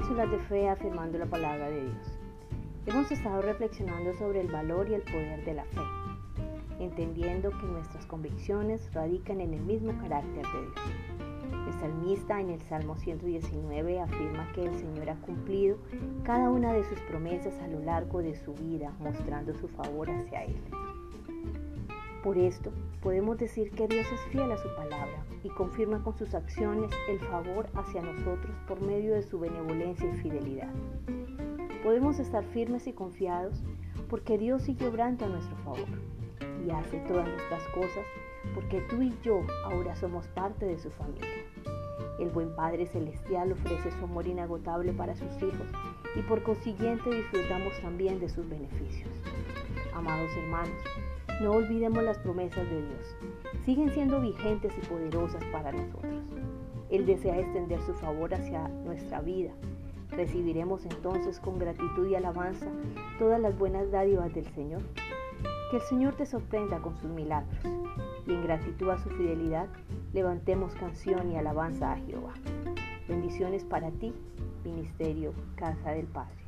podcast de fe afirmando la palabra de Dios. Hemos estado reflexionando sobre el valor y el poder de la fe, entendiendo que nuestras convicciones radican en el mismo carácter de Dios. El salmista en el Salmo 119 afirma que el Señor ha cumplido cada una de sus promesas a lo largo de su vida, mostrando su favor hacia Él. Por esto, podemos decir que Dios es fiel a su palabra y confirma con sus acciones el favor hacia nosotros por medio de su benevolencia y fidelidad. Podemos estar firmes y confiados porque Dios sigue obrando a nuestro favor y hace todas nuestras cosas porque tú y yo ahora somos parte de su familia. El buen Padre Celestial ofrece su amor inagotable para sus hijos y por consiguiente disfrutamos también de sus beneficios. Amados hermanos, no olvidemos las promesas de Dios. Siguen siendo vigentes y poderosas para nosotros. Él desea extender su favor hacia nuestra vida. Recibiremos entonces con gratitud y alabanza todas las buenas dádivas del Señor. Que el Señor te sorprenda con sus milagros y en gratitud a su fidelidad levantemos canción y alabanza a Jehová. Bendiciones para ti, Ministerio Casa del Padre.